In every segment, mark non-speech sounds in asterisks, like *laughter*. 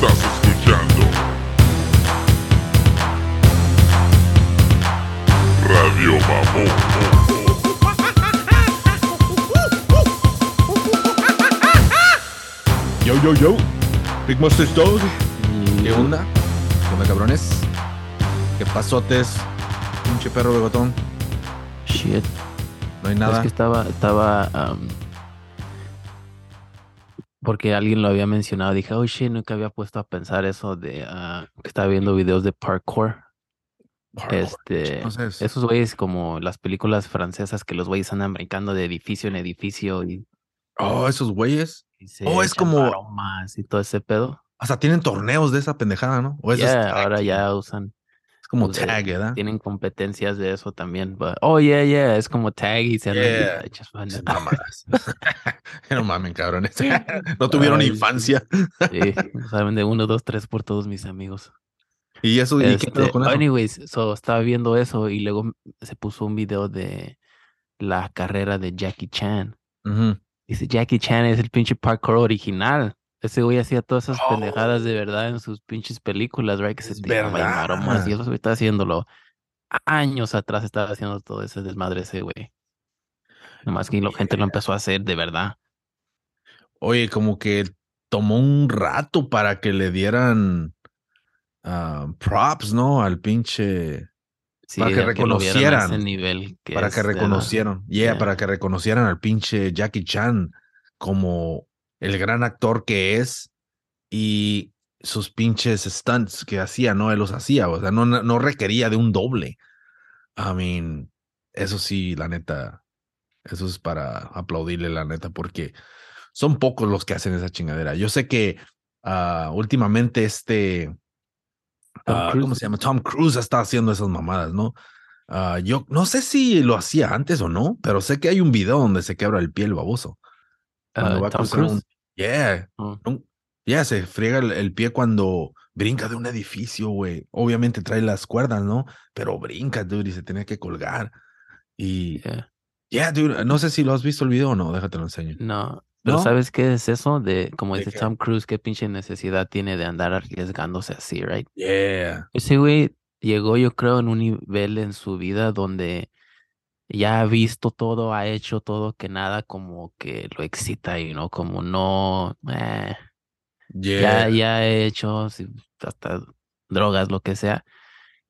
Estás escuchando Radio Mamón. Yo, yo, yo. Big Monster Dog. ¿Qué onda? ¿Qué onda, cabrones? ¿Qué pasotes? Pinche perro bigotón. Shit. No hay Es nada. que estaba, estaba, porque alguien lo había mencionado. Dije, oh shit, nunca había puesto a pensar eso de ah, que estaba viendo videos de parkour. Este, Entonces, esos güeyes como las películas francesas que los güeyes andan brincando de edificio en edificio y, oh, esos güeyes. Oh, es como- y todo ese pedo. Hasta tienen torneos de esa pendejada, ¿no? O tag, ahora ya usan, como pues, eh, tag, ¿verdad? tienen competencias de eso también. but- oh, yeah, yeah, es como tag y se Yeah. *laughs* *laughs* no mamen, cabrones. *laughs* no tuvieron Ay, infancia. Sí, saben de uno, dos, tres por todos mis amigos. Y eso, ¿y qué pedo Este, con eso? anyways, so estaba viendo eso y luego se puso un video de la carrera de Jackie Chan. Dice, Jackie Chan es el pinche parkour original. Ese güey hacía todas esas pendejadas de verdad en sus pinches películas, right? Que se Es tiraba y maromas, y verdad. eso güey está haciéndolo. Años atrás estaba haciendo todo ese desmadre ese güey. Nomás que la gente lo empezó a hacer de verdad. Oye, como que tomó un rato para que le dieran ah, props, ¿no? Al pinche. Sí, Para que a ese reconocieran, nivel que para es que reconocieran. Yeah, Yeah. para que reconocieran al pinche Jackie Chan como el gran actor que es y sus pinches stunts que hacía, ¿no? Él los hacía, o sea, no, no requería de un doble. I mean, eso sí, la neta, eso es para aplaudirle, la neta, porque son pocos los que hacen esa chingadera. Yo sé que ah, últimamente este, ah. ¿cómo se llama? Tom Cruise está haciendo esas mamadas, ¿no? Ah, yo no sé si lo hacía antes o no, pero sé que hay un video donde se quebra el pie el baboso. Cuando Ah, va a Tom cruzar un- Cruise. Yeah, Oh. un- yeah, se friega el, el pie cuando brinca de un edificio, güey. Obviamente trae las cuerdas, ¿no? Pero brinca, dude, y se tenía que colgar. Y, Yeah. yeah, dude, no sé si lo has visto el video o no, déjate lo enseño. No, pero ¿No? ¿sabes qué es eso? De, como ¿De dice? Tom Cruise, qué pinche necesidad tiene de andar arriesgándose así, right? Yeah, Ese güey llegó, yo creo, en un nivel en su vida donde ya ha visto todo, ha hecho todo, que nada como que lo excita y no, como no, eh, yeah, ya, ya he hecho hasta drogas, lo que sea,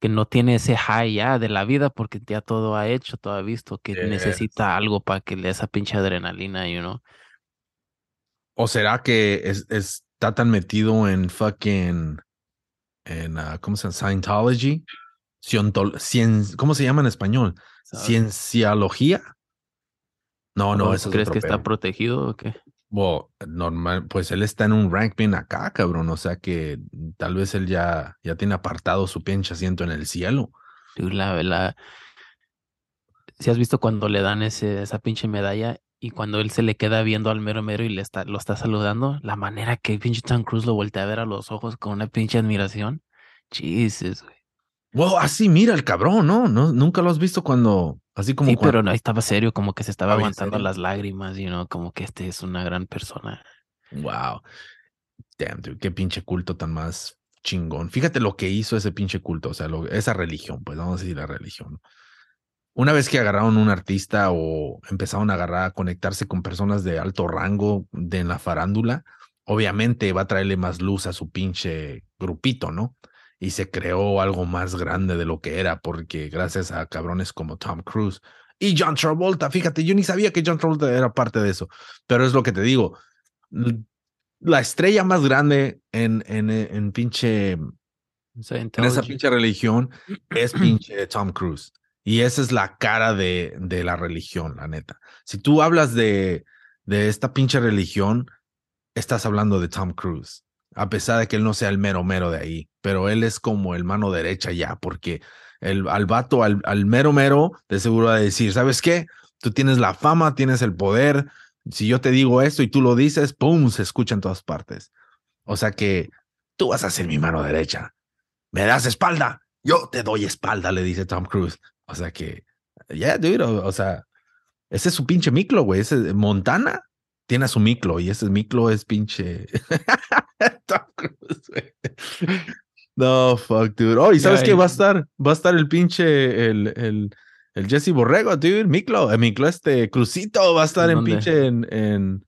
que no tiene ese high ya de la vida porque ya todo ha hecho, todo ha visto, que necesita algo para que le dé esa pinche adrenalina, you know. ¿O será que es- es- está tan metido en fucking, en, ah, ¿cómo se llama? Scientology? Cien- ¿Cómo se llama en español? ¿Cienciología? No, no, ¿O eso es ¿Crees otro que está protegido o qué? Bueno, normal, pues él está en un rank bien acá, cabrón. O sea que tal vez él ya, ya tiene apartado su pinche asiento en el cielo. La verdad. Si has visto cuando le dan ese, esa pinche medalla y cuando él se le queda viendo al mero mero y le está, lo está saludando, la manera que pinche Tom Cruise lo voltea a ver a los ojos con una pinche admiración. Jesus, güey. Wow, así mira el cabrón, ¿no? ¿no? Nunca lo has visto cuando, así como Sí, cuando- pero no, ahí estaba serio, como que se estaba Ah, aguantando serio. las lágrimas, y no, como que este es una gran persona. Wow. Damn, dude, qué pinche culto tan más chingón. Fíjate lo que hizo ese pinche culto, o sea, lo- esa religión, pues vamos a decir la religión. Una vez que agarraron un artista o empezaron a agarrar a conectarse con personas de alto rango de en la farándula, obviamente va a traerle más luz a su pinche grupito, ¿no? Y se creó algo más grande de lo que era, porque gracias a cabrones como Tom Cruise y John Travolta, fíjate, yo ni sabía que John Travolta era parte de eso, pero es lo que te digo, la estrella más grande en, en, en pinche en esa pinche religión es *clears throat* pinche Tom Cruise. Y esa es la cara de, de la religión, la neta. Si tú hablas de, de esta pinche religión, estás hablando de Tom Cruise. A pesar de que él no sea el mero mero de ahí, pero él es como el mano derecha ya, porque el, al vato, al, al mero mero, de seguro va a decir, ¿sabes qué? Tú tienes la fama, tienes el poder. Si yo te digo esto y tú lo dices, ¡pum! Se escucha en todas partes. O sea que tú vas a ser mi mano derecha. ¿Me das espalda? Yo te doy espalda, le dice Tom Cruise. O sea que, yeah, dude, o, o sea, ese es su pinche miclo, güey. Ese Montana tiene a su miclo y ese miclo es pinche *laughs* Tom Cruise, güey. No, fuck, dude. Oh, ¿y sabes Ya, qué y- va a estar? Va a estar el pinche, el, el, el Jesse Borrego, dude. Miklo, eh, Miklo, este Crucito va a estar ¿En pinche en, en,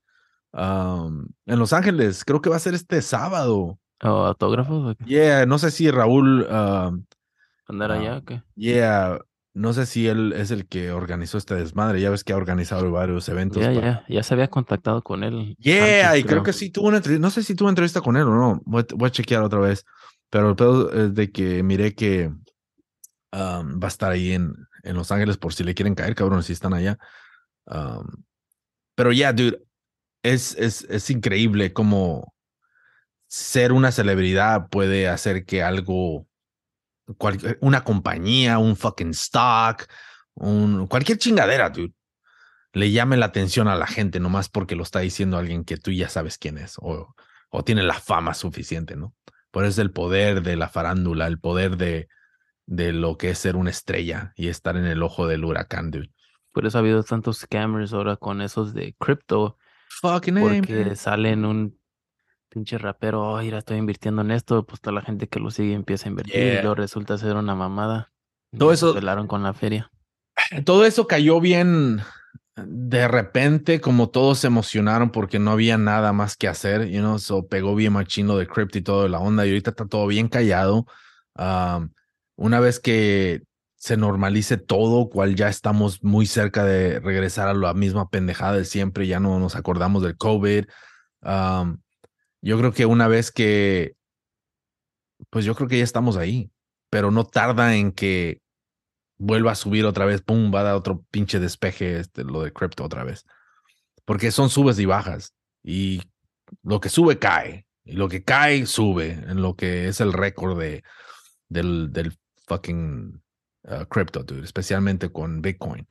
um, en Los Ángeles. Creo que va a ser este sábado. ¿O autógrafos? Yeah, no sé si Raúl, um, ¿Andar Ah. allá o qué? yeah, no sé si él es el que organizó este desmadre. Ya ves que ha organizado varios eventos. Ya, para- ya, ya se había contactado con él. Yeah, antes, y creo que sí tuvo una entrevista, no sé si tuvo entrevista con él o no, voy a chequear otra vez, pero el pedo es de que miré que va a estar ahí en, en Los Ángeles por si le quieren caer, cabrón, si están allá. Pero ya, dude, es, es, es increíble cómo ser una celebridad puede hacer que algo, una compañía, un fucking stock, un, cualquier chingadera, dude le llame la atención a la gente nomás porque lo está diciendo alguien que tú ya sabes quién es o, o tiene la fama suficiente, ¿no? Por eso es el poder de la farándula, el poder de, de lo que es ser una estrella y estar en el ojo del huracán, dude. Por eso ha habido tantos scammers ahora con esos de cripto, Fucking porque man. salen un pinche rapero, oh, mira, estoy invirtiendo en esto, pues toda la gente que lo sigue empieza a invertir y luego resulta ser una mamada. Y Todo se eso- pelaron con la feria. Todo eso cayó bien de repente, como todos se emocionaron porque no había nada más que hacer, you know, so pegó bien machino de crypto y todo la onda y ahorita está todo bien callado. Una vez que se normalice todo, cual ya estamos muy cerca de regresar a la misma pendejada de siempre, ya no nos acordamos del COVID. Yo creo que una vez que, pues yo creo que ya estamos ahí, pero no tarda en que vuelva a subir otra vez, pum, va a dar otro pinche despeje este, lo de cripto otra vez. Porque son subes y bajas. Y lo que sube cae. Y lo que cae sube. En lo que es el récord de, del, del fucking uh, crypto, dude. Especialmente con Bitcoin.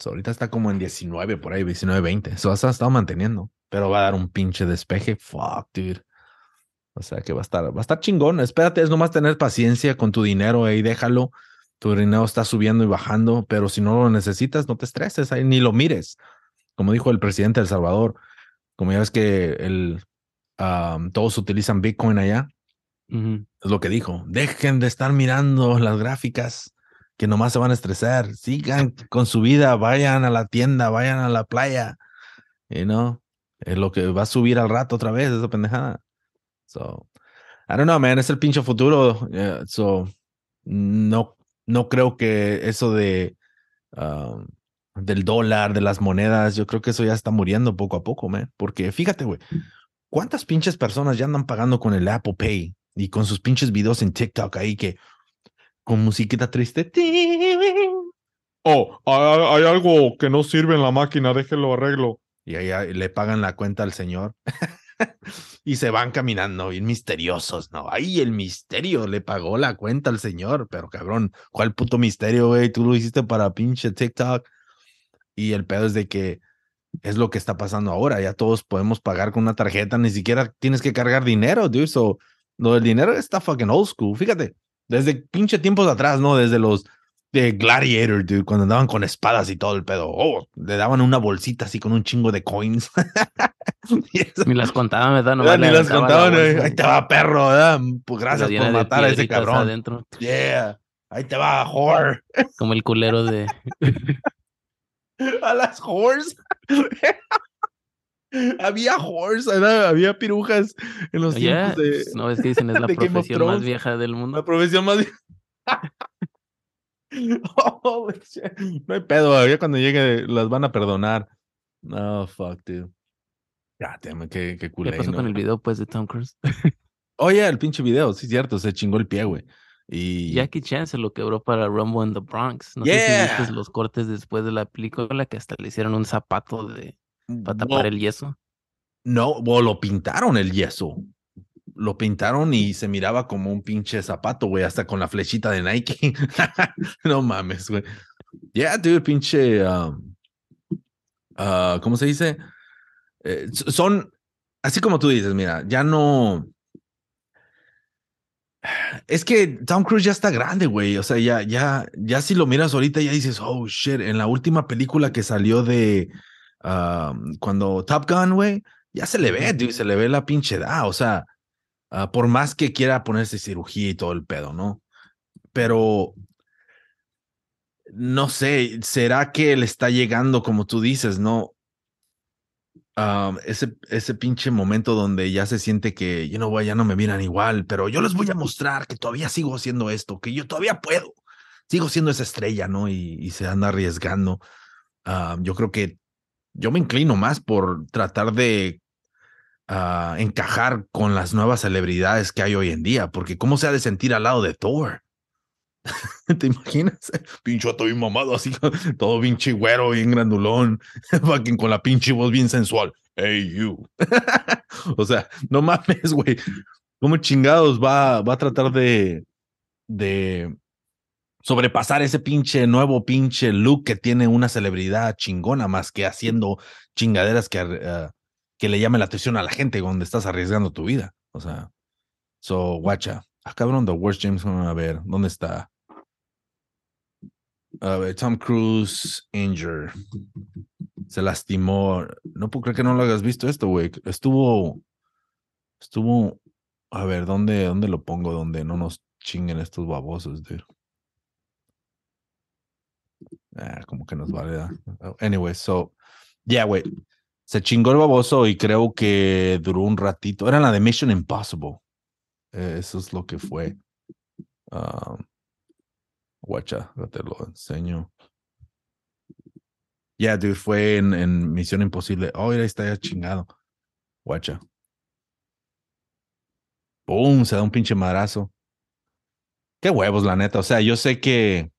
So, ahorita está como en 19 por ahí, 19, 20. Eso ha estado manteniendo. Pero va a dar un pinche despeje. Fuck, dude. O sea que va a estar, va a estar chingón. Espérate, es nomás tener paciencia con tu dinero ahí, déjalo tu dinero está subiendo y bajando, pero si no lo necesitas, no te estreses, ahí ni lo mires. Como dijo el presidente de El Salvador, como ya ves que el, um, todos utilizan Bitcoin allá, Ujú. es lo que dijo. Dejen de estar mirando las gráficas que nomás se van a estresar. Sigan con su vida, vayan a la tienda, vayan a la playa. You know, es lo que va a subir al rato otra vez, esa pendejada. So, I don't know, man, es el pinche futuro. Yeah, so, no, no creo que eso de um, del dólar, de las monedas, yo creo que eso ya está muriendo poco a poco, man. Porque fíjate, güey, ¿cuántas pinches personas ya andan pagando con el Apple Pay y con sus pinches videos en TikTok ahí que con musiquita triste? Oh, hay, hay algo que no sirve en la máquina, déjelo arreglo. Y ahí le pagan la cuenta al señor. *laughs* *laughs* y se van caminando bien misteriosos, ¿no? Ahí el misterio le pagó la cuenta al señor, pero cabrón, ¿cuál puto misterio, güey? Tú lo hiciste para pinche TikTok. Y el pedo es de que es lo que está pasando ahora. Ya todos podemos pagar con una tarjeta, ni siquiera tienes que cargar dinero, dude. So, lo del dinero está fucking old school. Fíjate, desde pinche tiempos atrás, ¿no? Desde los de Gladiator, dude, cuando andaban con espadas y todo el pedo. Oh, le daban una bolsita así con un chingo de coins. *laughs* *laughs* Ni las contaban, ¿verdad? Nomás Ni las la contaban. eh, bolsa Ahí te va, perro, ¿verdad? Pues gracias la por matar a ese cabrón. adentro, Yeah. Ahí te va, whore. *laughs* como el culero de... A las whores. *laughs* había whores, ¿verdad? había pirujas en los tiempos de no es que dicen es la profesión más vieja del la mundo. profesión más. Oh, shit. no hay pedo, ya cuando llegue las van a perdonar. No, fuck, dude. Ya, teme, qué, qué ¿Qué culé. pasó ¿no? con el video, pues, de Tom Cruise? *laughs* Oye, el pinche video, sí, cierto, se chingó el pie, güey. Y Jackie Chan se lo quebró para Rumble in the Bronx. No sé Yeah. si viste los cortes después de la película que hasta le hicieron un zapato de para tapar no, el yeso. no, o lo pintaron el yeso. Lo pintaron y se miraba como un pinche zapato, güey, hasta con la flechita de Nike. *laughs* no mames, güey. Yeah, dude, pinche. um, ah, ¿Cómo se dice? Eh, son, así como tú dices, mira, ya no. Es que Tom Cruise ya está grande, güey. O sea, ya, ya, ya si lo miras ahorita, ya dices, oh shit. En la última película que salió de cuando Top Gun, güey, ya se le ve, dude, se le ve la pinche edad. O sea, Ah, por más que quiera ponerse cirugía y todo el pedo, ¿no? Pero no sé, ¿será que le está llegando, como tú dices, no? Ese, ese pinche momento donde ya se siente que yo no ya no me miran igual, pero yo les voy a mostrar que todavía sigo haciendo esto, que yo todavía puedo, sigo siendo esa estrella, ¿no? Y, y se anda arriesgando. Yo creo que yo me inclino más por tratar de ah, encajar con las nuevas celebridades que hay hoy en día, porque ¿cómo se ha de sentir al lado de Thor? *laughs* ¿Te imaginas? Pincho todo bien mamado, así, *laughs* todo pinche güero, bien grandulón, *laughs* fucking con la pinche voz bien sensual. Hey, you. o sea, no mames, güey. ¿Cómo chingados va, va a tratar de, de sobrepasar ese pinche nuevo pinche look que tiene una celebridad chingona, más que haciendo chingaderas que, uh, que le llame la atención a la gente donde estás arriesgando tu vida? O sea, so, guacha. Ah, cabrón, The Worst James a ver, ¿dónde está? A ver, Tom Cruise injured. Se lastimó. No puedo creer que no lo hayas visto esto, güey. Estuvo. Estuvo. A ver, ¿dónde, ¿dónde lo pongo? Donde no nos chinguen estos babosos, dude. Ah, como que nos vale. Anyway, so. Yeah, güey. Se chingó el baboso y creo que duró un ratito. Era la de Mission Impossible. Eh, eso es lo que fue. Um, Guacha, te lo enseño. Ya, yeah, dude, fue en, en, Misión Imposible. Oh, ahí está ya chingado. Guacha. ¡Pum! Se da un pinche madrazo. Qué huevos, la neta. O sea, yo sé que.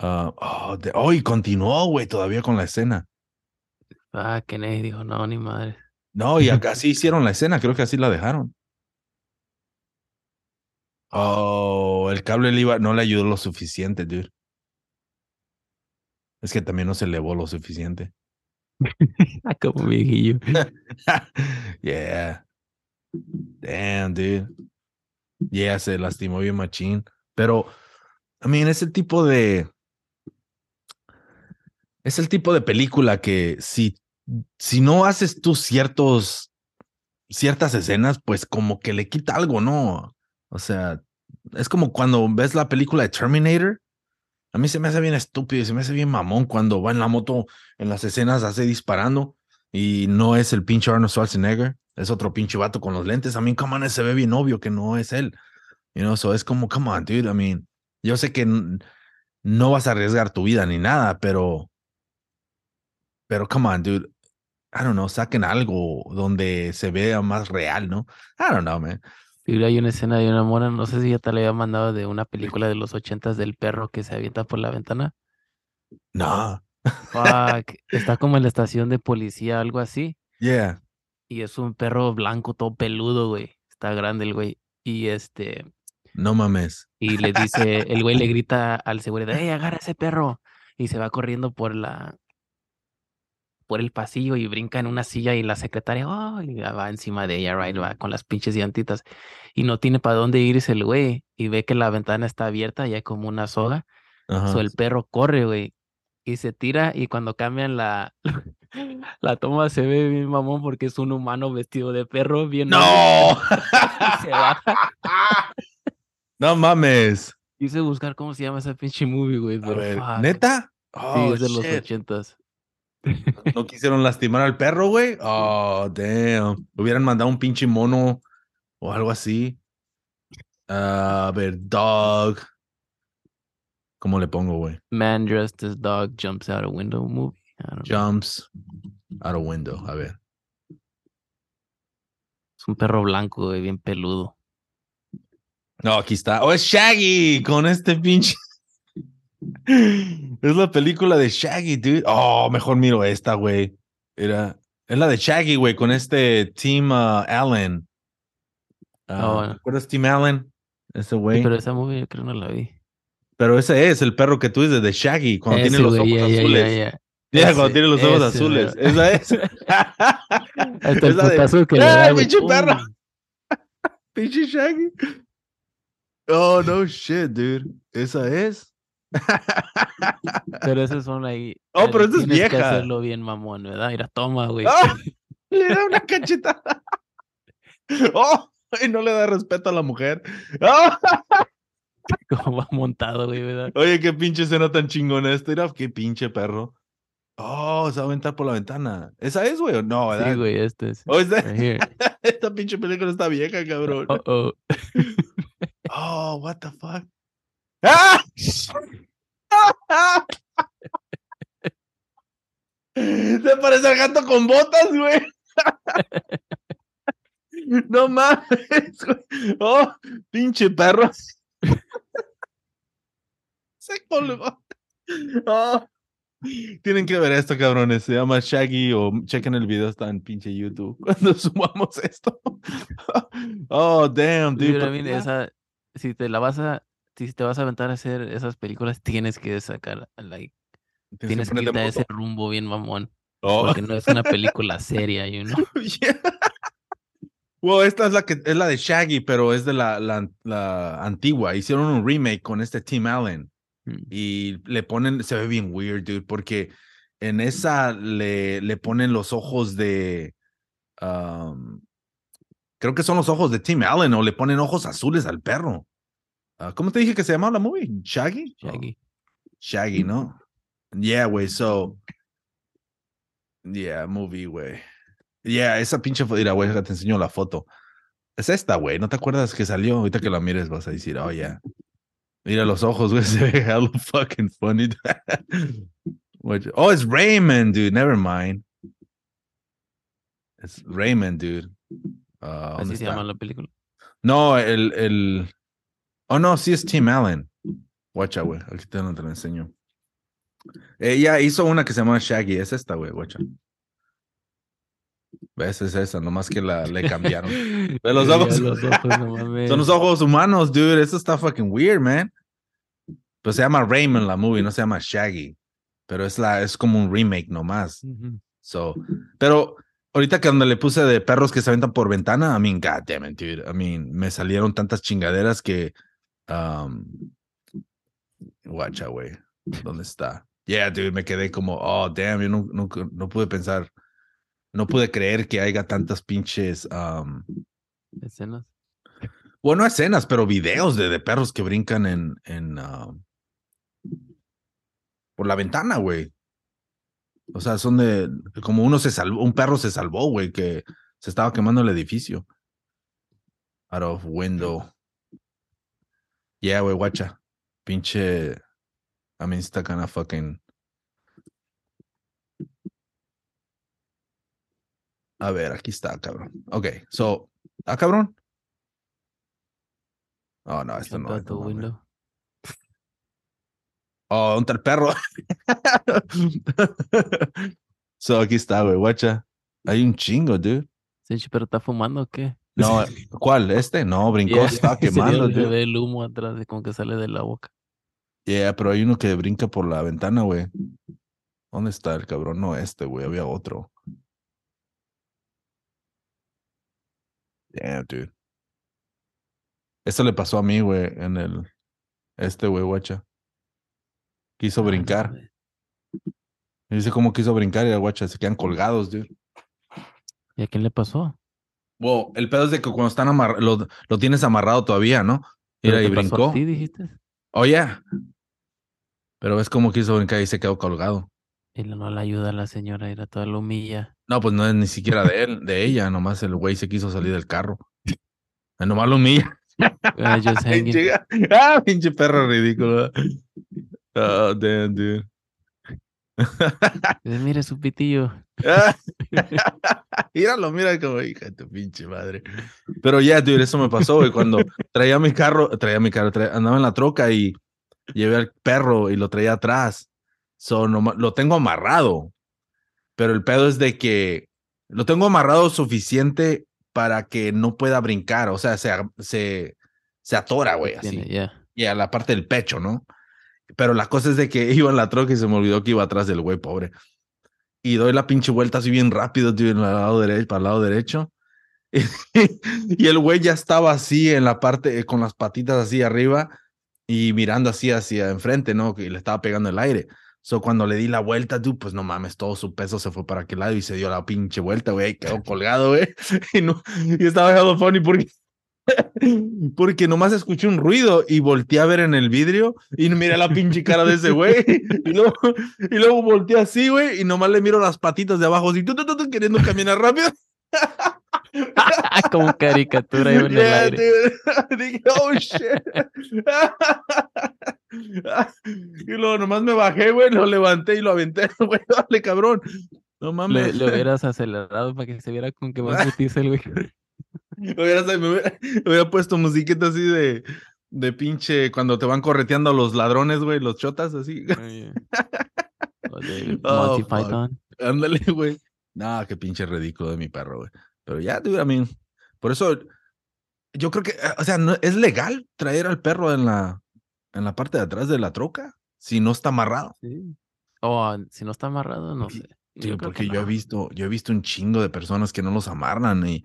Uh, oh, de, oh, y continuó, güey, todavía con la escena. Ah, Kennedy dijo, no, ni madre. No, y acá *laughs* sí hicieron la escena, creo que así la dejaron. Oh, el cable le iba, no le ayudó lo suficiente, dude. Es que también no se elevó lo suficiente. *laughs* Como viejillo. *laughs* yeah. Damn, dude. Yeah, se lastimó bien machín. Pero, I mean, ese tipo de. Es el tipo de película que si, si no haces tú ciertos. ciertas escenas, pues como que le quita algo, ¿no? O sea, es como cuando ves la película de Terminator. A mí se me hace bien estúpido y se me hace bien mamón cuando va en la moto en las escenas hace disparando y no es el pinche Arnold Schwarzenegger, es otro pinche vato con los lentes. A mí, come on, se ve bien obvio que no es él. You know, so es como, come on, dude. I mean, yo sé que no vas a arriesgar tu vida ni nada, pero, pero come on, dude. I don't know, saquen algo donde se vea más real, ¿no? I don't know, man. Y hay una escena de una mora, no sé si ya te la había mandado de una película de los ochentas del perro que se avienta por la ventana. No. Fuck. *laughs* Está como en la estación de policía, algo así. Yeah. Y es un perro blanco, todo peludo, güey. Está grande el güey. Y este. No mames. Y le dice, el güey le grita al seguridad, ¡Ey, agarra ese perro! Y se va corriendo por la, por el pasillo y brinca en una silla y la secretaria oh, y va encima de ella, right, va con las pinches llantitas y no tiene para dónde irse el güey y ve que la ventana está abierta y hay como una soga. So el perro corre, güey, y se tira y cuando cambian la *laughs* la toma se ve bien mamón porque es un humano vestido de perro bien No. *laughs* se baja. no mames. Quise buscar cómo se llama esa pinche movie, güey, pero ¿Neta? sí, es de los ochentas. No quisieron lastimar al perro, güey. Oh, damn. Hubieran mandado un pinche mono o algo así. a ver, dog. ¿Cómo le pongo, güey? Man dressed as dog jumps out a window movie. Jumps out a window. A ver. Es un perro blanco, güey, bien peludo. No, aquí está. Oh, es Shaggy con este pinche. Es la película de Shaggy, dude. Oh, mejor miro esta, güey. Era, es la de Shaggy, güey, con este Team uh, Allen. Uh, ¿Te acuerdas Team Allen? Ese güey. pero esa movie yo creo no la vi. Pero ese es el perro que tú dices de Shaggy, cuando tiene los ojos azules. Ya, *laughs* cuando tiene los ojos azules. Esa es. *laughs* Hasta el putazo que le da, pinche perro! *laughs* pinche Shaggy. Oh, no shit, dude. Esa es. Pero esas son ahí. Oh, pero esa es vieja. que hacerlo bien, mamón, ¿verdad? Mira, toma, güey. Oh, *laughs* le da una cachetada. Oh, y no le da respeto a la mujer. ¡Ah! Cómo va montado, güey, ¿verdad? Oye, qué pinche escena tan chingona esta. Mira, qué pinche perro. Oh, se va a aventar por la ventana. ¿Esa es, güey? o No, ¿verdad? Sí, güey, este es. Oh, Right. *laughs* Esta pinche película está vieja, cabrón. Oh, oh. Oh, what the fuck. ¡Ah! *laughs* Se parece al gato con botas, güey. *laughs* No mames, güey. Oh, pinche perro. *laughs* Se colgó. Oh. Tienen que ver esto, cabrones. Se llama Shaggy o chequen el video, está en pinche YouTube cuando sumamos esto. Oh, damn, dude. Pero esa, si te la vas a, si te vas a aventar a hacer esas películas, tienes que sacar, like, tienes que a ese rumbo bien mamón, Oh. porque no es una *laughs* película seria, you know? *laughs* Yeah. Well, esta es la que es la de Shaggy, pero es de la, la, la antigua. Hicieron un remake con este Tim Allen Mm. y le ponen, se ve bien weird, dude, porque en esa le, le ponen los ojos de, um, creo que son los ojos de Tim Allen o le ponen ojos azules al perro. Ah, ¿Cómo te dije que se llamaba la movie? Shaggy. Oh, Shaggy. Shaggy, ¿no? Yeah, güey, so. Yeah, movie, güey. Yeah, esa pinche foto, mira, güey, te enseño la foto. Es esta, güey, ¿no te acuerdas que salió? Ahorita que la mires vas a decir, oh, yeah. Mira los ojos, güey, *laughs* se ve hella fucking funny. Oh, it's Raymond, dude, never mind. It's Raymond, dude. ¿dónde Así se llama la película. No, el, el. Oh, no, sí es Tim Allen. Guacha, güey. Aquí te lo, te lo enseño. Ella hizo una que se llama Shaggy. Es esta, güey, guacha. ¿Ves? Es esa, nomás que la le cambiaron. *laughs* De los ojos. los ojos, no mames. Son los ojos humanos, dude. Eso está fucking weird, man. Pues se llama Raymond la movie, no se llama Shaggy. Pero es la, es como un remake nomás. So, pero ahorita que donde le puse de perros que se aventan por ventana, I mean, god damn it, dude. I mean, me salieron tantas chingaderas que. Um, guacha, güey. ¿Dónde está? Yeah, dude, me quedé como, oh, damn, yo no, no, no pude pensar, no pude creer que haya tantas pinches, um, Escenas. bueno, escenas, pero videos de, de perros que brincan en, en, um, por la ventana, güey. O sea, son de, como uno se salvó, un perro se salvó, güey, que se estaba quemando el edificio. Out of window. Yeah, güey, guacha. Pinche, I mean, está kind of fucking. A ver, aquí está, cabrón. Ok, so, ah, cabrón. Oh, no, esto no. no, window. Oh, ¿dónde está el perro? *laughs* so, aquí está, güey, guacha. Hay un chingo, dude. Sí, pero está fumando o qué? No, *laughs* ¿cuál? ¿Este? No, brincó, Yeah, estaba quemando, Se ve el humo atrás de como que sale de la boca. Yeah, pero hay uno que brinca por la ventana, güey. ¿Dónde está el cabrón? No, este, güey, había otro. Damn, dude. Esto le pasó a mí, güey, en el. Este, güey, guacha. Quiso Ah, brincar. Dice cómo quiso brincar y la guacha se quedan colgados, dude. ¿Y a quién le pasó? Wow, el pedo es de que cuando están amarrados, lo, lo tienes amarrado todavía, ¿no? ¿Pero Mira, y brincó. ti, dijiste? Oh, yeah. Pero ves cómo quiso brincar y se quedó colgado. Y no le ayuda a la señora, era toda la humilla. No, pues no es ni siquiera de él, de ella, nomás el güey se quiso salir del carro. Nomás lo humilla. Ah, *laughs* ah, pinche perro ridículo. Oh, damn, dude. *laughs* Mire su pitillo. *laughs* Míralo, mira como hija de tu pinche madre. Pero ya, dude, eso me pasó, güey, cuando traía mi carro, traía mi carro, traía- andaba en la troca y llevé al perro y lo traía atrás. So, noma- lo tengo amarrado. Pero el pedo es de que lo tengo amarrado suficiente para que no pueda brincar. O sea, se, se, se atora, güey, así. Ya. Y a la parte del pecho, ¿no? Pero la cosa es de que *laughs* iba en la troca y se me olvidó que iba atrás del güey, pobre. Y doy la pinche vuelta así bien rápido, tío, en el lado derecho, para el lado derecho. *laughs* Y, el güey ya estaba así en la parte, eh, con las patitas así arriba y mirando así hacia enfrente, ¿no? Que le estaba pegando el aire. So, cuando le di la vuelta, dude, pues no mames, todo su peso se fue para aquel lado y se dio la pinche vuelta, güey. Quedó colgado, güey. *laughs* Y, no, y estaba dejando funny porque, *laughs* porque nomás escuché un ruido y volteé a ver en el vidrio y miré la pinche cara de ese güey. *laughs* Y luego, y luego volteé así, güey, y nomás le miro las patitas de abajo, así, tú, tú, tú, tú, queriendo caminar rápido. *laughs* Como caricatura en el Yeah, aire. Dije, oh shit. y luego nomás me bajé, güey, lo levanté y lo aventé, güey, dale, cabrón. No mames. le hubieras acelerado para que se viera con que más putiza el güey. *laughs* Hubiera- me, hubiera, me hubiera puesto musiquita así de, de pinche cuando te van correteando los ladrones, güey, los chotas, así. *laughs* Oh, Monty fuck. Python. Ándale, güey. No, qué pinche ridículo de mi perro, güey. Pero ya, dude, I mean, por eso yo creo que, eh, o sea, no, es legal traer al perro en la, en la parte de atrás de la troca si no está amarrado. Sí. O ah, si no está amarrado, no sé. Sí, Yo porque que yo he no. visto, yo he visto un chingo de personas que no los amarran y,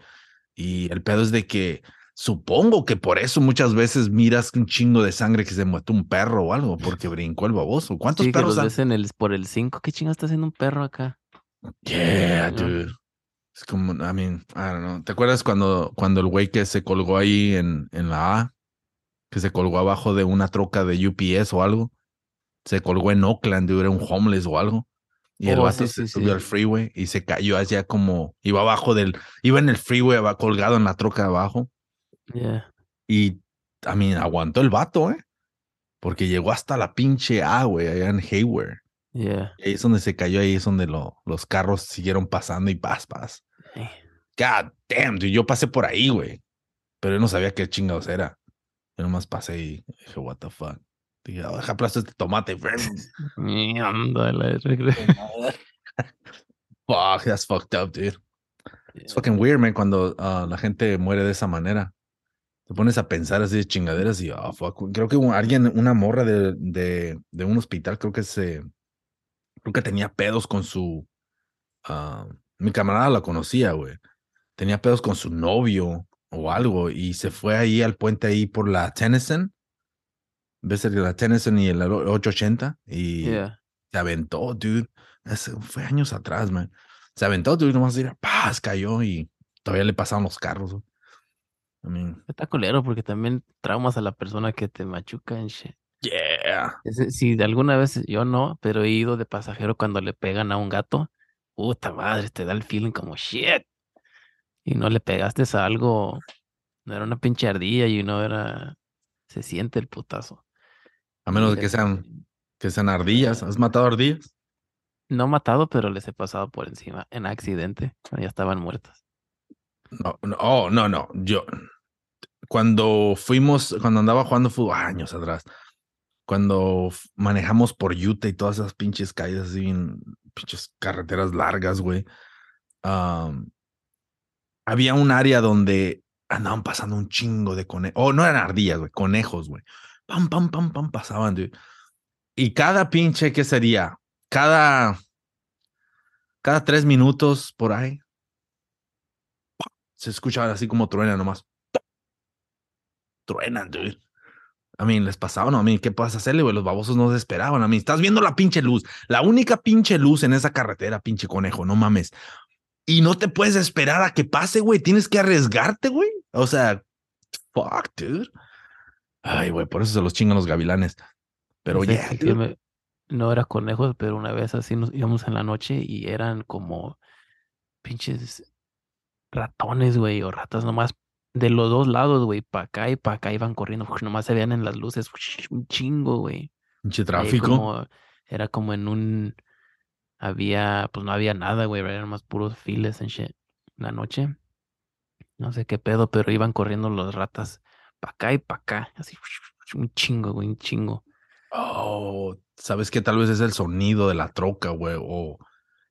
y el pedo es de que supongo que por eso muchas veces miras un chingo de sangre que se mató un perro o algo porque brincó el baboso. ¿Cuántos Sí, que perros los han- ves en el, por el 5. ¿Qué chinga está haciendo un perro acá? Yeah, ¿no? dude. Es como, I mean, I don't know. ¿Te acuerdas cuando, cuando el güey que se colgó ahí en, en la A, que se colgó abajo de una troca de UPS o algo? Se colgó en Oakland, dude, era un homeless o algo. Y el Oh, vato sí, se sí, subió sí. al freeway y se cayó allá como, iba abajo del, iba en el freeway colgado en la troca de abajo. Yeah. Y, I mean, aguantó el vato, ¿eh? Porque llegó hasta la pinche A, güey, allá en Hayward. Yeah. Y ahí es donde se cayó, ahí es donde lo- los carros siguieron pasando y paz. Eh, God damn, dude, yo pasé por ahí, güey. Pero yo no sabía qué chingados era. Yo nomás pasé y dije, what the fuck. Dije, oh, deja aplasto este tomate. *laughs* *laughs* Fuck, that's fucked up, dude. Yeah. It's fucking weird, man, cuando ah, la gente muere de esa manera. Te pones a pensar así de chingaderas y, oh, fuck. Creo que alguien, una morra de, de, de un hospital, creo que se, creo que tenía pedos con su, ah, mi camarada la conocía, güey. Tenía pedos con su novio o algo y se fue ahí al puente ahí por la Tennyson. ¿Ves el de la Tennyson y el 880? Y Yeah. se aventó, dude. Fue años atrás, man. Se aventó, dude, nomás ir, paz, cayó y todavía le pasaron los carros. I mean, Está culero porque también traumas a la persona que te machuca en shit. yeah. Si de alguna vez yo no, pero he ido de pasajero cuando le pegan a un gato, puta madre, te da el feeling como shit. Y no le pegaste a algo, no era una pinche ardilla y no era, se siente el putazo. A menos de que sean, que sean ardillas. ¿Has matado ardillas? No matado, pero les he pasado por encima en accidente, ya estaban muertas. No, no, oh, no, no. Yo, cuando fuimos, cuando andaba jugando fútbol, años atrás, cuando manejamos por Utah y todas esas pinches calles así, pinches carreteras largas, güey. am, había un área donde andaban pasando un chingo de conejos. Oh, no eran ardillas, güey, conejos, güey. Pam, pam, pam, pam, pasaban, dude. Y cada pinche, ¿qué sería? Cada, cada tres minutos por ahí, se escucha así como truena nomás. Truenan, dude. A mí les pasaba, ¿no? A mí, ¿qué puedes hacerle, güey? Los babosos no se esperaban. A mí, estás viendo la pinche luz. La única pinche luz en esa carretera, pinche conejo, no mames. Y no te puedes esperar a que pase, güey. Tienes que arriesgarte, güey. O sea, fuck, dude. Ay, güey, por eso se los chingan los gavilanes. Pero dude. me- no era conejos, pero una vez así nos íbamos en la noche y eran como pinches ratones, güey, o ratas nomás de los dos lados, güey, para acá y para acá iban corriendo, nomás se veían en las luces, *laughs* un chingo, güey. pinche tráfico. como- era como en un, había, pues no había nada, güey, eran más puros files en. La noche, no sé qué pedo, pero iban corriendo los ratas para acá y para acá, así, *laughs* un chingo, güey, un chingo. Oh, sabes que tal vez es el sonido de la troca, güey, o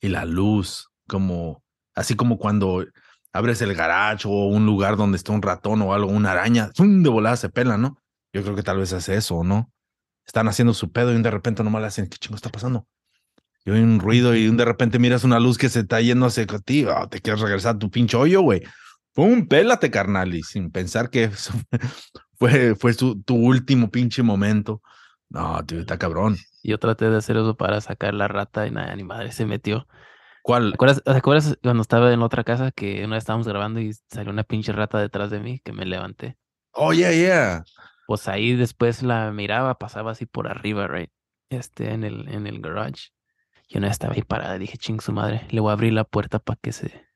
y la luz, como así como cuando abres el garage o un lugar donde está un ratón o algo, una araña, ¡zum! de volada se pela, ¿no? Yo creo que tal vez es eso, ¿no? Están haciendo su pedo y de repente nomás le hacen, ¿qué chingo está pasando? Y hay un ruido y de repente miras una luz que se está yendo hacia ti, ah, te quieres regresar a tu pinche hoyo, güey. ¡Pum! Pélate, carnal, y sin pensar que eso *laughs* fue, fue su- tu último pinche momento No, dude, está cabrón. Yo traté de hacer eso para sacar la rata y nada, ni madre se metió. ¿Te ¿Cuál? acuerdas, te acuerdas cuando estaba en la otra casa que una vez estábamos grabando y salió una pinche rata detrás de mí que me levanté? Oh, yeah, yeah. Pues ahí después la miraba, pasaba así por arriba, right? Este, en el, en el garage. Yo no estaba ahí parada, dije, ching su madre, le voy a abrir la puerta para que se...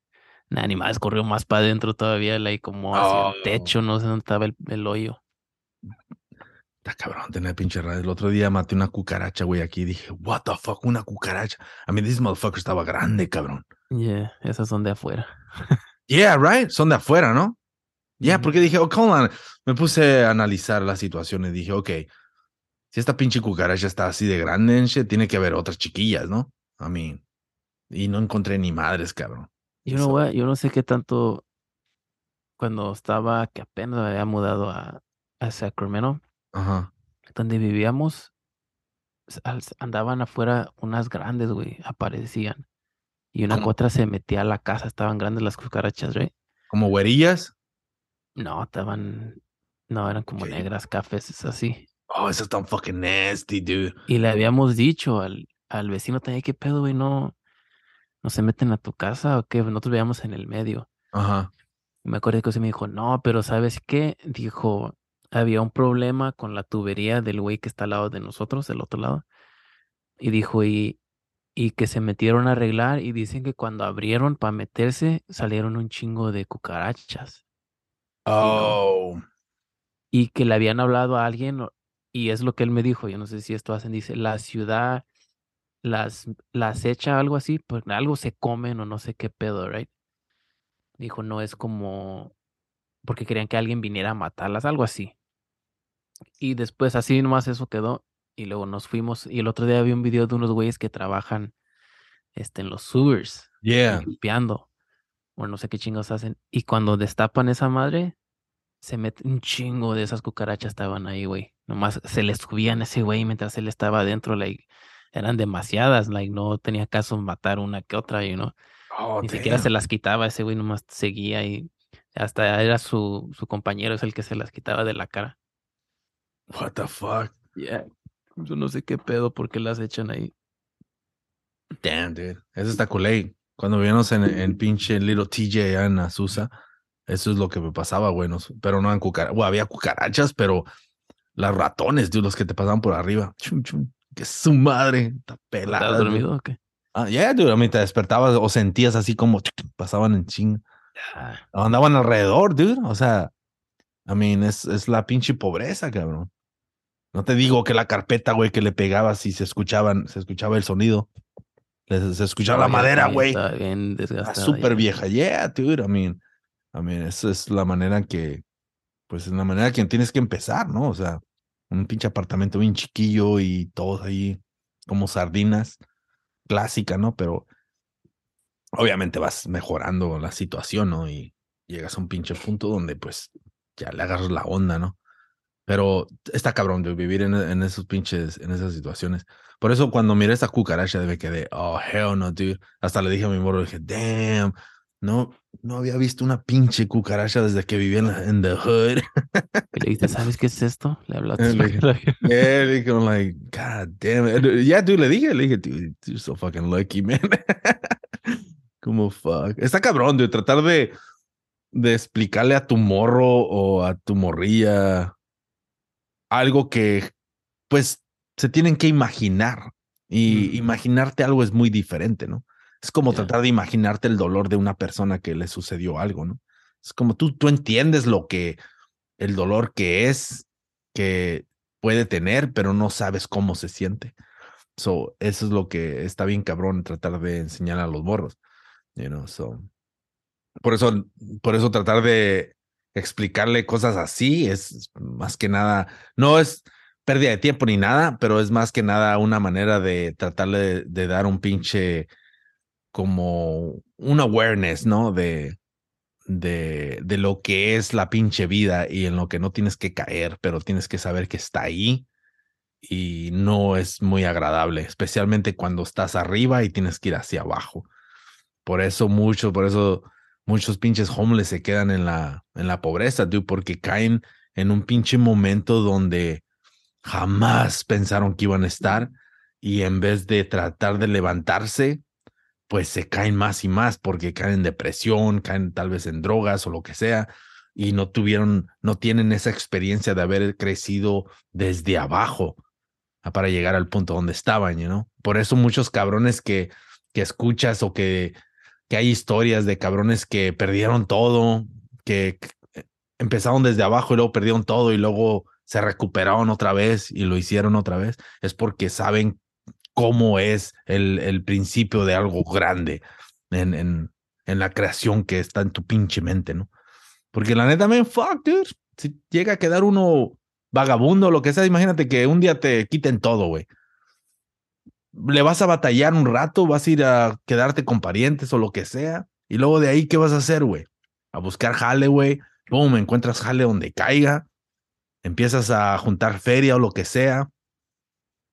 Nada, ni más, corrió más para adentro todavía, like, como hacia el Oh. techo, no sé dónde estaba el, el hoyo. Está cabrón tener pinche radio. El otro día maté una cucaracha, güey, aquí. Dije, what the fuck, una cucaracha. I mean, this motherfucker estaba grande, cabrón. Yeah, esas son de afuera. *laughs* Yeah, right. Son de afuera, ¿no? Yeah, porque dije, oh, come on. Me puse a analizar la situación y dije, ok, si esta pinche cucaracha está así de grande, tiene que haber otras chiquillas, ¿no? I mean, y no encontré ni madres, cabrón. Yo no, voy yo no sé qué tanto cuando estaba, que apenas me había mudado a, a Sacramento, Ajá. donde vivíamos, andaban afuera unas grandes, güey, aparecían. Y una ¿Cómo? otra se metía a la casa, estaban grandes las cucarachas, ¿right? Como güerillas. No, estaban, no, eran como negras, cafés, es así. Oh, esas están fucking nasty, dude. Y le habíamos dicho al, al vecino también, ¿qué pedo, güey? No, no se meten a tu casa o qué, nosotros veíamos en el medio. Ajá. Y Me acuerdo que se me dijo, no, pero ¿sabes qué? Dijo, había un problema con la tubería del güey que está al lado de nosotros, del otro lado. Y dijo, y, y que se metieron a arreglar y dicen que cuando abrieron para meterse salieron un chingo de cucarachas. Oh. Y que le habían hablado a alguien, y es lo que él me dijo, yo no sé si esto hacen, dice, la ciudad las, las echa algo así, pues algo se comen o no sé qué pedo, right? Dijo, no es como porque querían que alguien viniera a matarlas, algo así. Y después así nomás eso quedó y luego nos fuimos y el otro día vi un video de unos güeyes que trabajan este, en los sewers Yeah. limpiando o no sé qué chingos hacen y cuando destapan esa madre se mete un chingo de esas cucarachas estaban ahí, güey. Nomás se les subían a ese güey mientras él estaba adentro, like eran demasiadas, like no tenía caso matar una que otra, you know. Oh, Ni siquiera se las quitaba, ese güey nomás seguía y hasta era su, su compañero, es el que se las quitaba de la cara. What the fuck? Yeah. Yo no sé qué pedo, por qué las echan ahí. Damn, dude. Eso está culé. Cuando vivíamos en, en pinche Little TJ en Azusa, eso es lo que me pasaba, güey. pero no en cucarachas. Bueno, había cucarachas, pero las ratones, dude, los que te pasaban por arriba. Chum, chum. Que su madre. Está pelada. ¿Estás dormido o qué? Ah, yeah, dude. A mí te despertabas o sentías así como pasaban en ching. Ah, Andaban alrededor, dude. O sea, I mean, es, es la pinche pobreza, cabrón. No te digo que la carpeta, güey, que le pegabas y se escuchaban, se escuchaba el sonido. Se escuchaba la ya madera, güey. Estaba bien Está desgastada. súper ya. vieja. Yeah, dude. I mean, I mean, esa es la manera que, pues es la manera que tienes que empezar, ¿no? O sea, un pinche apartamento bien chiquillo y todos ahí como sardinas. Clásica, ¿no? Pero obviamente vas mejorando la situación, ¿no? Y llegas a un pinche punto donde, pues, ya le agarras la onda, ¿no? Pero está cabrón de vivir en, en esos pinches, en esas situaciones. Por eso cuando miré esta cucaracha me quedé, oh, hell no, dude. Hasta le dije a mi morro, dije, damn, no, no había visto una pinche cucaracha desde que vivía en, la- en the hood. Y le dijiste, ¿sabes qué es esto? Le *laughs* hablaste. Le dije, yeah, le dije, I'm like, god damn it. Ya, dude, le dije, le dije, dude, you're so fucking lucky, *laughs* man. Como fuck. Está cabrón, dude, tratar de, de explicarle a tu morro o a tu morrilla algo que, pues, se tienen que imaginar. Y imaginarte algo es muy diferente, ¿no? Es como tratar de imaginarte el dolor de una persona que le sucedió algo, ¿no? Es como tú, tú entiendes lo que, el dolor que es, que puede tener, pero no sabes cómo se siente. So, eso es lo que está bien cabrón tratar de enseñar a los morros, you know, so. Por eso, por eso tratar de explicarle cosas así es más que nada, no es pérdida de tiempo ni nada, pero es más que nada una manera de tratarle de, de dar un pinche como un awareness, ¿no? De, de, de lo que es la pinche vida y en lo que no tienes que caer, pero tienes que saber que está ahí y no es muy agradable, especialmente cuando estás arriba y tienes que ir hacia abajo. Por eso mucho, por eso muchos pinches homeless se quedan en la, en la pobreza, dude, porque caen en un pinche momento donde jamás pensaron que iban a estar y en vez de tratar de levantarse, pues se caen más y más porque caen en depresión, caen tal vez en drogas o lo que sea y no tuvieron, no tienen esa experiencia de haber crecido desde abajo para llegar al punto donde estaban, ¿no? Por eso muchos cabrones que, que escuchas o que, que hay historias de cabrones que perdieron todo, que que empezaron desde abajo y luego perdieron todo y luego se recuperaron otra vez y lo hicieron otra vez, es porque saben cómo es el, el principio de algo grande en, en, en la creación que está en tu pinche mente, ¿no? Porque la neta, man, fuck, dude. Si llega a quedar uno vagabundo o lo que sea, imagínate que un día te quiten todo, güey. Le vas a batallar un rato, vas a ir a quedarte con parientes o lo que sea. Y luego de ahí, ¿qué vas a hacer, güey? A buscar jale, güey. Pum, encuentras jale donde caiga. Empiezas a juntar feria o lo que sea.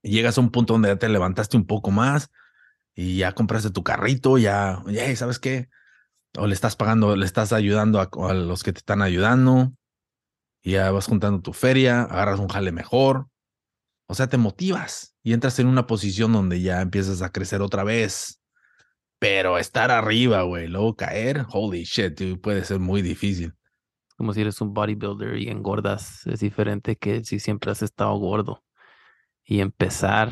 Llegas a un punto donde ya te levantaste un poco más y ya compraste tu carrito, ya, ya, ¿sabes qué? O le estás pagando, le estás ayudando a, los que te están ayudando. Y ya vas juntando tu feria, agarras un jale mejor. O sea, te motivas y entras en una posición donde ya empiezas a crecer otra vez. Pero estar arriba, güey, luego caer, holy shit, puede ser muy difícil. Como si eres un bodybuilder y engordas. Es diferente que si siempre has estado gordo. Y empezar.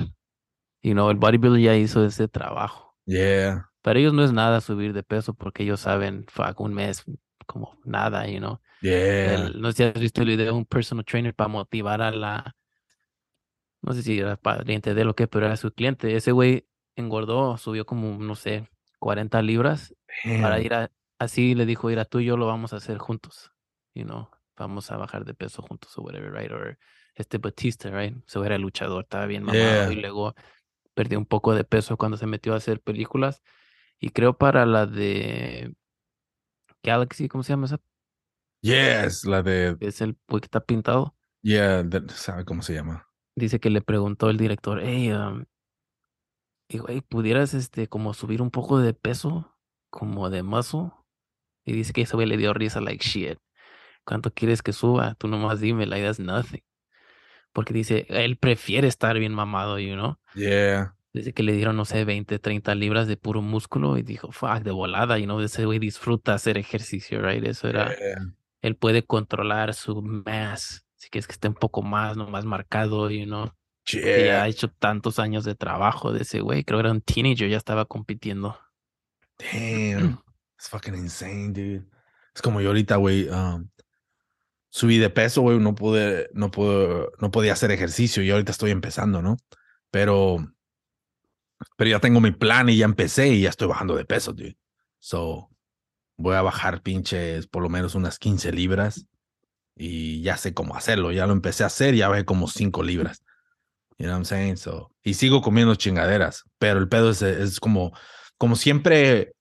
Y no, el bodybuilder ya hizo ese trabajo. Yeah, Para ellos no es nada subir de peso porque ellos saben, fuck, un mes como nada, you know. yeah. El- no sé si has visto el video de un personal trainer para motivar a la, no sé si era pariente de lo que, pero era su cliente. Ese güey engordó, subió como, no sé, 40 libras para Damn. ir a, así le dijo, ir tú y yo lo vamos a hacer juntos, you know, vamos a bajar de peso juntos o whatever, right? Or este Batista, right? So era luchador, estaba bien mamado Yeah. y luego perdió un poco de peso cuando se metió a hacer películas y creo para la de Galaxy, ¿cómo se llama esa? Yes, la de, Es el que está pintado. yeah, de- ¿sabe cómo se llama? dice que le preguntó el director, hey, um, y güey, ¿pudieras este como subir un poco de peso, como de muscle? Y dice que ese güey le dio risa, like shit. ¿Cuánto quieres que suba? Tú nomás dime, like that's nothing. Porque dice, él prefiere estar bien mamado, you know. Yeah, Dice que le dieron, no sé, 20, 30 libras de puro músculo y dijo, fuck, de volada, you know, ese güey disfruta hacer ejercicio, right? Eso era, yeah, él puede controlar su mass. Si quieres que esté un poco más, no más marcado, you know. que ya yeah. ha hecho tantos años de trabajo de ese güey. Creo que era un teenager, ya estaba compitiendo. Damn. *clears throat* It's fucking insane, dude. Es como yo ahorita, güey, um, subí de peso, güey, no pude, no pude, no podía hacer ejercicio y ahorita estoy empezando, ¿no? Pero, pero ya tengo mi plan y ya empecé y ya estoy bajando de peso, dude. So, voy a bajar pinches por lo menos unas 15 libras y ya sé cómo hacerlo. Ya lo empecé a hacer, ya bajé como 5 libras. You know what I'm saying? So, y sigo comiendo chingaderas, pero el pedo es, es como, como siempre,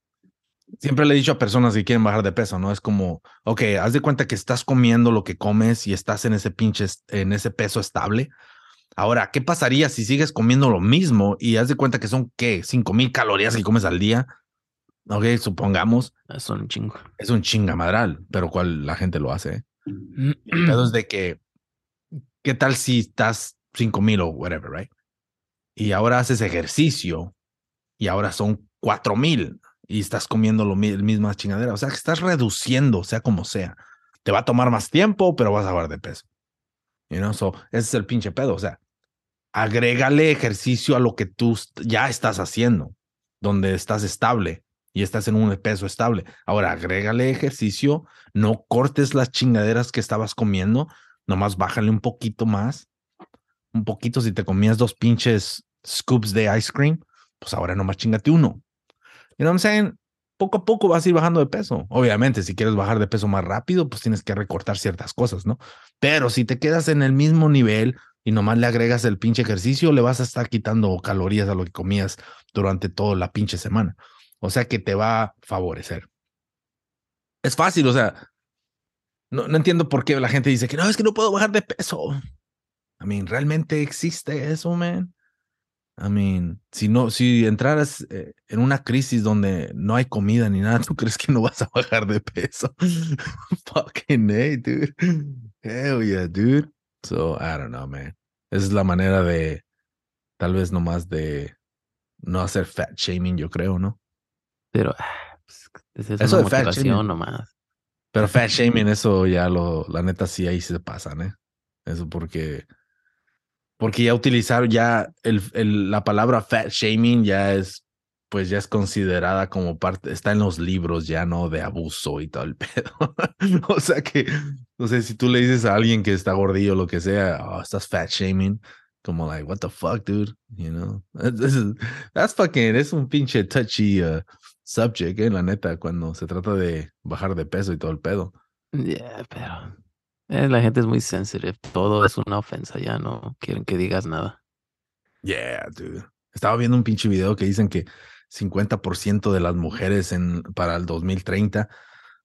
siempre le he dicho a personas que quieren bajar de peso, ¿no? Es como, ok, haz de cuenta que estás comiendo lo que comes y estás en ese pinche, en ese peso estable. Ahora, ¿qué pasaría si sigues comiendo lo mismo y haz de cuenta que son, ¿qué? 5000 calorías que comes al día. Ok, supongamos, Son un chingo. es un chingamadral, pero cual la gente lo hace. ¿eh? El pedo es de que, ¿qué tal si estás 5000 o whatever, right? Y ahora haces ejercicio y ahora son 4000 y estás comiendo lo mi- misma chingadera. O sea, que estás reduciendo, sea como sea. Te va a tomar más tiempo, pero vas a bajar de peso. You know? So, ese es el pinche pedo. O sea, agrégale ejercicio a lo que tú ya estás haciendo, donde estás estable y estás en un peso estable. Ahora, agrégale ejercicio, no cortes las chingaderas que estabas comiendo, nomás bájale un poquito más, un poquito si te comías dos pinches scoops de ice cream, pues ahora nomás chingate uno. You know what I'm saying? Poco a poco vas a ir bajando de peso. Obviamente, si quieres bajar de peso más rápido, pues tienes que recortar ciertas cosas, ¿no? Pero si te quedas en el mismo nivel y nomás le agregas el pinche ejercicio, le vas a estar quitando calorías a lo que comías durante toda la pinche semana. O sea que te va a favorecer. Es fácil, o sea, no, entiendo por qué la gente dice que no, es que no puedo bajar de peso. I mean, ¿realmente existe eso, man? I mean, si no, si entraras eh, en una crisis donde no hay comida ni nada, *laughs* ¿tú crees que no vas a bajar de peso? *laughs* Fucking hey, dude. Hell yeah, dude. So, I don't know, man. Es la manera de, tal vez nomás de no hacer fat shaming, yo creo, ¿no? Pero ah, pues, es Eso una de fat motivación shaming. nomás. Pero fat shaming, eso ya lo, la neta sí ahí se pasan, ¿eh? Eso porque, porque ya utilizar ya el, el- la palabra fat shaming ya es, pues ya es considerada como parte, está en los libros ya, ¿no? De abuso y todo el *laughs* pedo. o sea que, no sé, si tú le dices a alguien que está gordillo o lo que sea, oh, estás fat shaming, como like, what the fuck, dude, you know? *laughs* That's fucking, es un pinche touchy uh, subject, ¿eh? La neta, cuando se trata de bajar de peso y todo el pedo. Yeah, pero eh, la gente es muy sensitive. Todo es una ofensa. Ya no quieren que digas nada. Yeah, dude. Estaba viendo un pinche video que dicen que 50% de las mujeres en, para el 2030,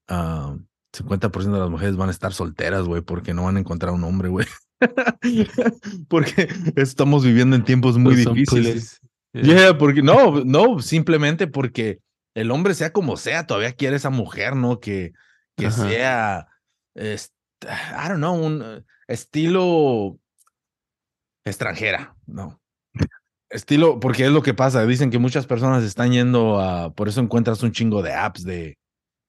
ah, 50% de las mujeres van a estar solteras, güey, porque no van a encontrar un hombre, güey. *laughs* porque estamos viviendo en tiempos muy Pues difíciles. Yeah, porque no, no, simplemente porque el hombre sea como sea, todavía quiere esa mujer, ¿no? Que, que Ajá. sea, est- I don't know, un eh, estilo extranjera, no. Estilo, porque es lo que pasa, dicen que muchas personas están yendo a, por eso encuentras un chingo de apps de,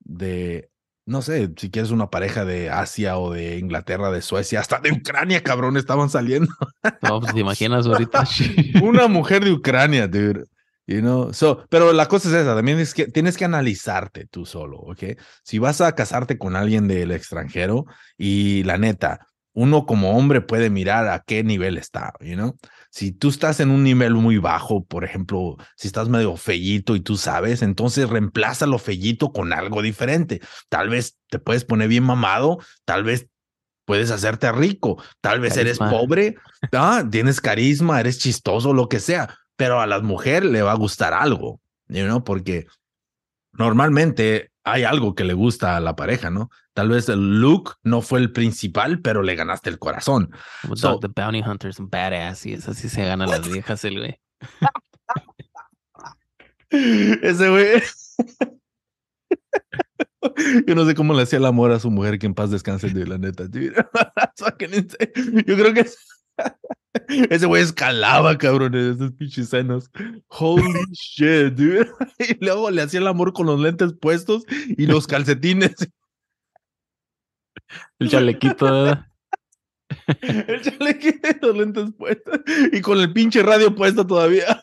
de, no sé, si quieres una pareja de Asia o de Inglaterra, de Suecia, hasta de Ucrania, cabrón, estaban saliendo No, pues, ¿te imaginas ahorita? *laughs* una mujer de Ucrania, dude. You know, so, pero la cosa es esa, también es que tienes que analizarte tú solo, ¿ok? Si vas a casarte con alguien del extranjero y la neta, uno como hombre puede mirar a qué nivel está, you know? Si tú estás en un nivel muy bajo, por ejemplo, si estás medio fellito y tú sabes, entonces reemplaza lo fellito con algo diferente. Tal vez te puedes poner bien mamado, tal vez puedes hacerte rico, tal vez eres pobre, ah, tienes carisma, eres chistoso, lo que sea, pero a la mujer le va a gustar algo, you know, porque normalmente hay algo que le gusta a la pareja, ¿no? Tal vez el look no fue el principal, pero le ganaste el corazón. So- the Bounty Hunter es un badass y es así se ganan las viejas el güey. *laughs* Ese güey. *laughs* Yo no sé cómo le hacía el amor a su mujer, que en paz descanse, de la neta. dude. *laughs* Yo creo que ese güey escalaba, cabrón, en esos pinches senos. Holy *laughs* shit, dude. *laughs* Y luego le hacía el amor con los lentes puestos y los *laughs* calcetines. El chalequito. ¿verdad? El chalequín y los lentes puestos. Y con el pinche radio puesto todavía.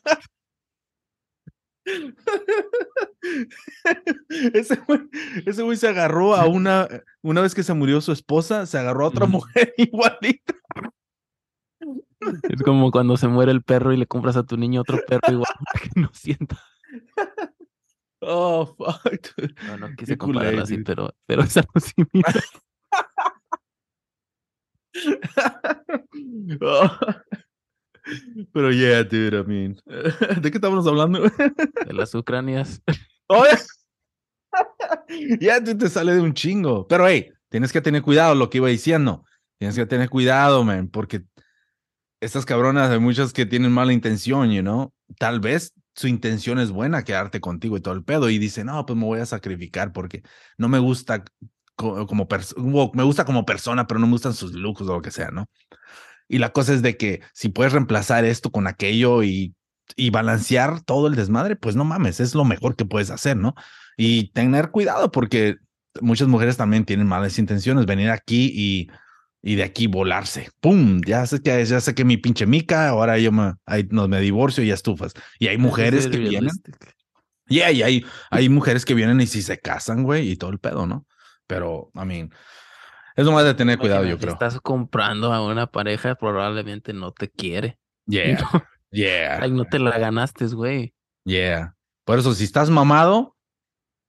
Ese güey, ese güey se agarró a una, una vez que se murió su esposa, se agarró a otra mujer igualita. Es como cuando se muere el perro y le compras a tu niño otro perro igual *laughs* para que no sienta. Oh, fuck. dude. No, no quise compararlo así, dude. pero, pero es algo similar. Oh. Pero yeah, dude, I mean. *laughs* ¿De qué estamos hablando? De las Ucranias. *laughs* Oh, ya tú te sale de un chingo. Pero hey, tienes que tener cuidado lo que iba diciendo. Tienes que tener cuidado, man, porque estas cabronas hay muchas que tienen mala intención, you know. Tal vez su intención es buena, quedarte contigo y todo el pedo, y dice, no, pues me voy a sacrificar porque no me gusta co- como persona, me gusta como persona, pero no me gustan sus looks o lo que sea, ¿no? Y la cosa es de que si puedes reemplazar esto con aquello y, y balancear todo el desmadre, pues no mames, es lo mejor que puedes hacer, ¿no? Y tener cuidado porque muchas mujeres también tienen malas intenciones, venir aquí y, y de aquí volarse. ¡Pum! Ya sé que ya sé que mi pinche mica, ahora yo me, ahí nos me divorcio y estufas. Y hay mujeres Es que vienen, yeah, y hay, hay mujeres que vienen y si se casan, güey, y todo el pedo, ¿no? Pero, I mean, es nomás de tener cuidado, yo Imagina, si creo. estás comprando a una pareja, probablemente no te quiere. Yeah, *laughs* No, yeah. like, no te la ganaste, güey. Yeah. Por eso, si estás mamado,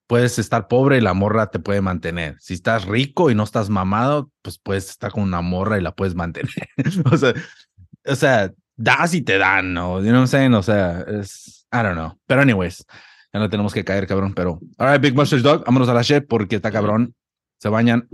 puedes estar pobre y la morra te puede mantener. Si estás rico y no estás mamado, pues puedes estar con una morra y la puedes mantener. *laughs* o sea, o sea, das y te dan, ¿no? You know what I'm saying? O sea, es, I don't know. Pero anyways, ya no tenemos que caer, cabrón. Pero, all right, Big Monsters Dog, vámonos a la shit porque está cabrón. Se bañan.